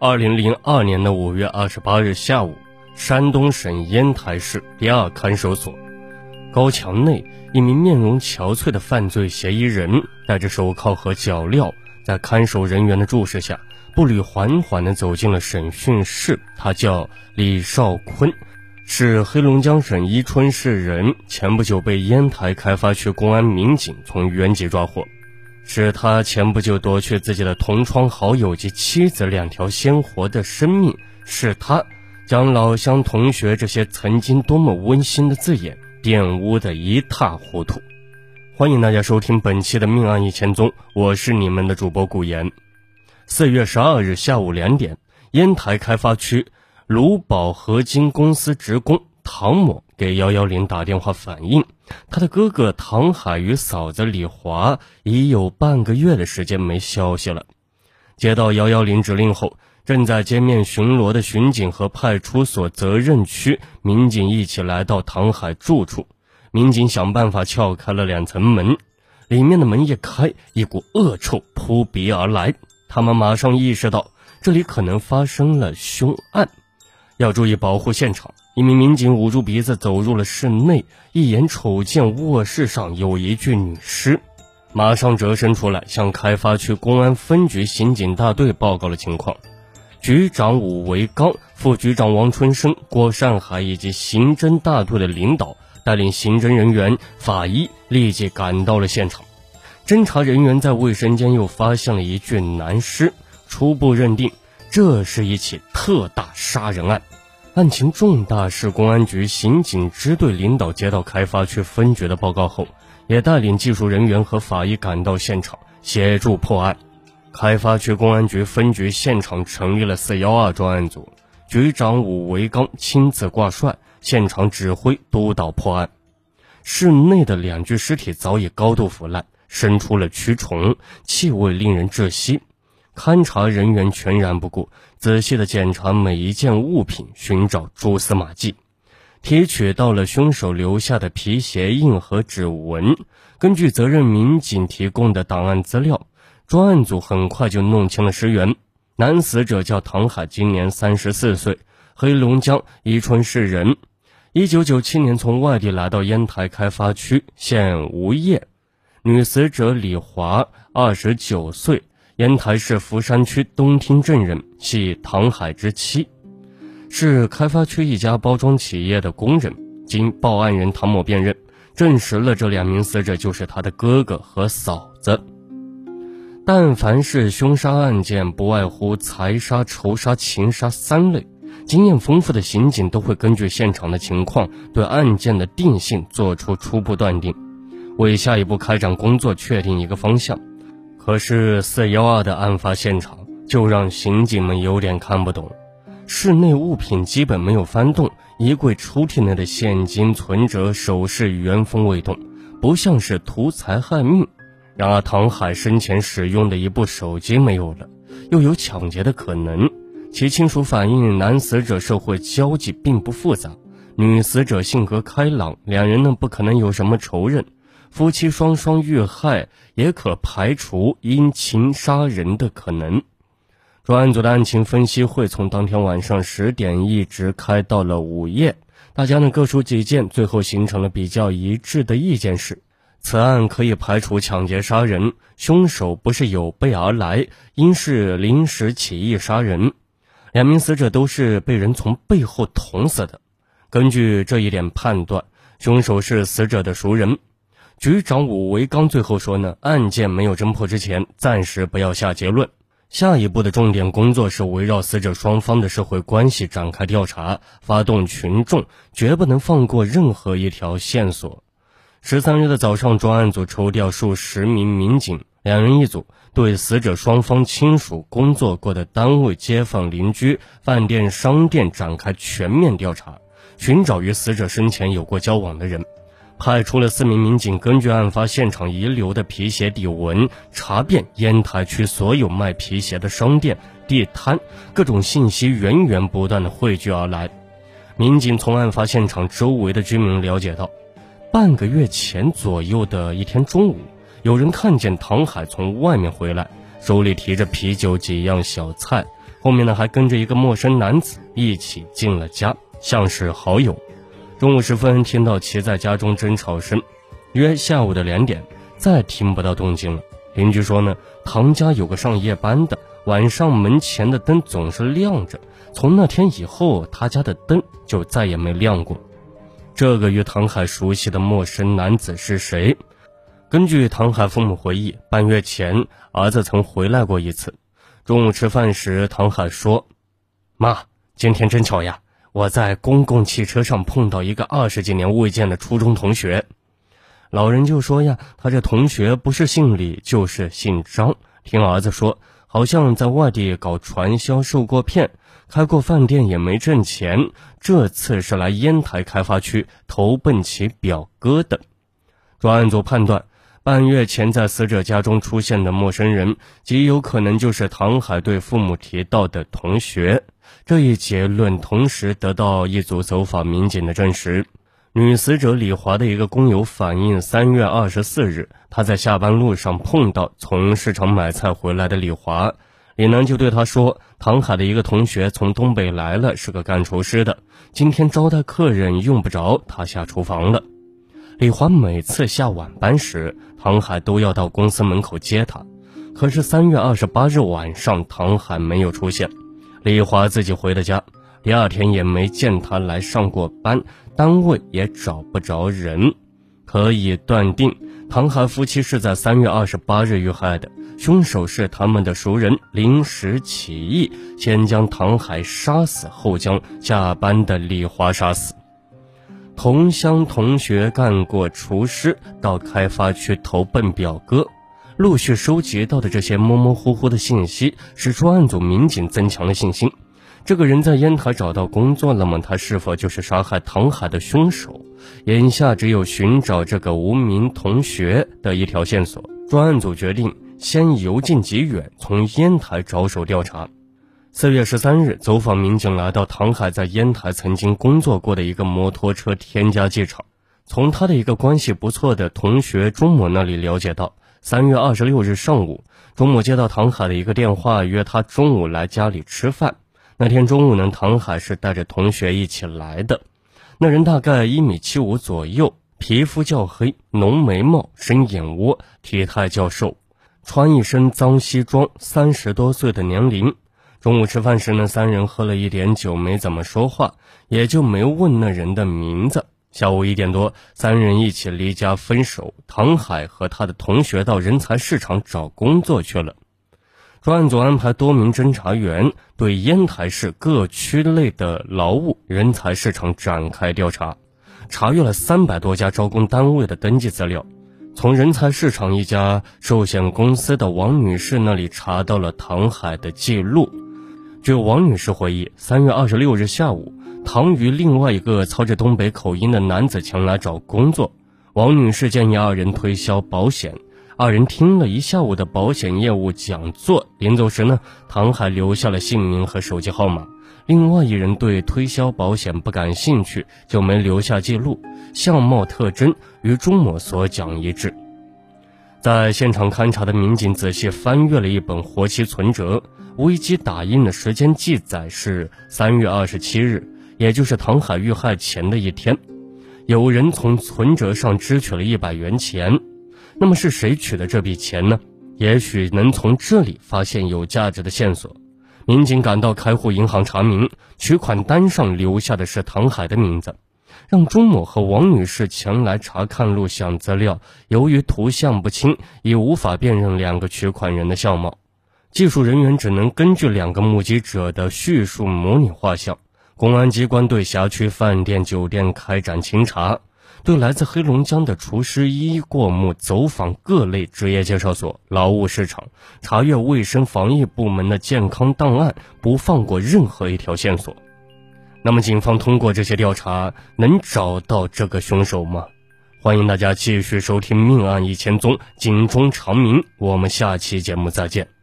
二零零二年的五月二十八日下午，山东省烟台市第二看守所高墙内，一名面容憔悴的犯罪嫌疑人戴着手铐和脚镣，在看守人员的注视下，步履缓缓地走进了审讯室。他叫李少坤，是黑龙江省伊春市人，前不久被烟台开发区公安民警从原籍抓获。是他前不久夺去自己的同窗好友及妻子两条鲜活的生命，是他将老乡同学这些曾经多么温馨的字眼玷污的一塌糊涂。欢迎大家收听本期的《命案一千宗》，我是你们的主播古言。四月十二日下午两点，烟台开发区卢宝合金公司职工唐某。给幺幺零打电话反映，他的哥哥唐海与嫂子李华已有半个月的时间没消息了。接到幺幺零指令后，正在街面巡逻的巡警和派出所责任区民警一起来到唐海住处。民警想办法撬开了两层门，里面的门一开，一股恶臭扑鼻而来。他们马上意识到这里可能发生了凶案，要注意保护现场。一名民警捂住鼻子走入了室内，一眼瞅见卧室上有一具女尸，马上折身出来，向开发区公安分局刑警大队报告了情况。局长武维刚、副局长王春生、郭善海以及刑侦大队的领导带领刑侦人员、法医立即赶到了现场。侦查人员在卫生间又发现了一具男尸，初步认定这是一起特大杀人案。案情重大，市公安局刑警支队领导接到开发区分局的报告后，也带领技术人员和法医赶到现场协助破案。开发区公安局分局现场成立了四幺二专案组，局长武维刚亲自挂帅，现场指挥督导破案。室内的两具尸体早已高度腐烂，生出了蛆虫，气味令人窒息。勘查人员全然不顾，仔细的检查每一件物品，寻找蛛丝马迹，提取到了凶手留下的皮鞋印和指纹。根据责任民警提供的档案资料，专案组很快就弄清了尸源。男死者叫唐海，今年三十四岁，黑龙江伊春市人，一九九七年从外地来到烟台开发区，现无业。女死者李华，二十九岁。烟台市福山区东厅镇人，系唐海之妻，是开发区一家包装企业的工人。经报案人唐某辨认，证实了这两名死者就是他的哥哥和嫂子。但凡是凶杀案件，不外乎财杀、仇杀、情杀三类。经验丰富的刑警都会根据现场的情况，对案件的定性做出初步断定，为下一步开展工作确定一个方向。可是四幺二的案发现场就让刑警们有点看不懂，室内物品基本没有翻动，衣柜抽屉内的现金、存折、首饰原封未动，不像是图财害命。然而唐海生前使用的一部手机没有了，又有抢劫的可能。其亲属反映，男死者社会交际并不复杂，女死者性格开朗，两人呢不可能有什么仇人。夫妻双双遇害，也可排除因情杀人的可能。专案组的案情分析会从当天晚上十点一直开到了午夜，大家呢各抒己见，最后形成了比较一致的意见是：此案可以排除抢劫杀人，凶手不是有备而来，应是临时起意杀人。两名死者都是被人从背后捅死的。根据这一点判断，凶手是死者的熟人。局长武维刚最后说呢，案件没有侦破之前，暂时不要下结论。下一步的重点工作是围绕死者双方的社会关系展开调查，发动群众，绝不能放过任何一条线索。十三日的早上，专案组抽调数十名民警，两人一组，对死者双方亲属工作过的单位、街坊邻居、饭店、商店展开全面调查，寻找与死者生前有过交往的人。派出了四名民警，根据案发现场遗留的皮鞋底纹，查遍烟台区所有卖皮鞋的商店、地摊，各种信息源源不断的汇聚而来。民警从案发现场周围的居民了解到，半个月前左右的一天中午，有人看见唐海从外面回来，手里提着啤酒几样小菜，后面呢还跟着一个陌生男子一起进了家，像是好友。中午时分，听到其在家中争吵声，约下午的两点，再听不到动静了。邻居说呢，唐家有个上夜班的，晚上门前的灯总是亮着，从那天以后，他家的灯就再也没亮过。这个与唐海熟悉的陌生男子是谁？根据唐海父母回忆，半月前儿子曾回来过一次。中午吃饭时，唐海说：“妈，今天真巧呀，我在公共汽车上碰到一个二十几年未见的初中同学。”老人就说呀：“他这同学不是姓李就是姓张，听儿子说，好像在外地搞传销受过骗。”开过饭店也没挣钱，这次是来烟台开发区投奔其表哥的。专案组判断，半月前在死者家中出现的陌生人，极有可能就是唐海对父母提到的同学。这一结论同时得到一组走访民警的证实。女死者李华的一个工友反映，三月二十四日，他在下班路上碰到从市场买菜回来的李华。李楠就对他说：“唐海的一个同学从东北来了，是个干厨师的。今天招待客人用不着他下厨房了。”李华每次下晚班时，唐海都要到公司门口接他。可是三月二十八日晚上，唐海没有出现，李华自己回的家，第二天也没见他来上过班，单位也找不着人，可以断定唐海夫妻是在三月二十八日遇害的。凶手是他们的熟人，临时起意，先将唐海杀死，后将下班的李华杀死。同乡同学干过厨师，到开发区投奔表哥，陆续收集到的这些模模糊糊的信息，使专案组民警增强了信心。这个人在烟台找到工作，了吗他是否就是杀害唐海的凶手？眼下只有寻找这个无名同学的一条线索。专案组决定。先由近及远，从烟台着手调查。四月十三日，走访民警来到唐海在烟台曾经工作过的一个摩托车添加剂厂，从他的一个关系不错的同学钟某那里了解到，三月二十六日上午，钟某接到唐海的一个电话，约他中午来家里吃饭。那天中午呢，唐海是带着同学一起来的。那人大概一米七五左右，皮肤较黑，浓眉毛，深眼窝，体态较瘦。穿一身脏西装，三十多岁的年龄。中午吃饭时呢，三人喝了一点酒，没怎么说话，也就没问那人的名字。下午一点多，三人一起离家分手。唐海和他的同学到人才市场找工作去了。专案组安排多名侦查员对烟台市各区内的劳务人才市场展开调查，查阅了三百多家招工单位的登记资料。从人才市场一家寿险公司的王女士那里查到了唐海的记录。据王女士回忆，三月二十六日下午，唐与另外一个操着东北口音的男子前来找工作。王女士建议二人推销保险，二人听了一下午的保险业务讲座，临走时呢，唐海留下了姓名和手机号码。另外一人对推销保险不感兴趣，就没留下记录。相貌特征与钟某所讲一致。在现场勘查的民警仔细翻阅了一本活期存折，危机打印的时间记载是三月二十七日，也就是唐海遇害前的一天。有人从存折上支取了一百元钱，那么是谁取的这笔钱呢？也许能从这里发现有价值的线索。民警赶到开户银行查明，取款单上留下的是唐海的名字，让钟某和王女士前来查看录像资料。由于图像不清，已无法辨认两个取款人的相貌，技术人员只能根据两个目击者的叙述模拟画像。公安机关对辖区饭店、酒店开展清查。对来自黑龙江的厨师一一过目，走访各类职业介绍所、劳务市场，查阅卫生防疫部门的健康档案，不放过任何一条线索。那么，警方通过这些调查，能找到这个凶手吗？欢迎大家继续收听《命案一千宗》，警钟长鸣。我们下期节目再见。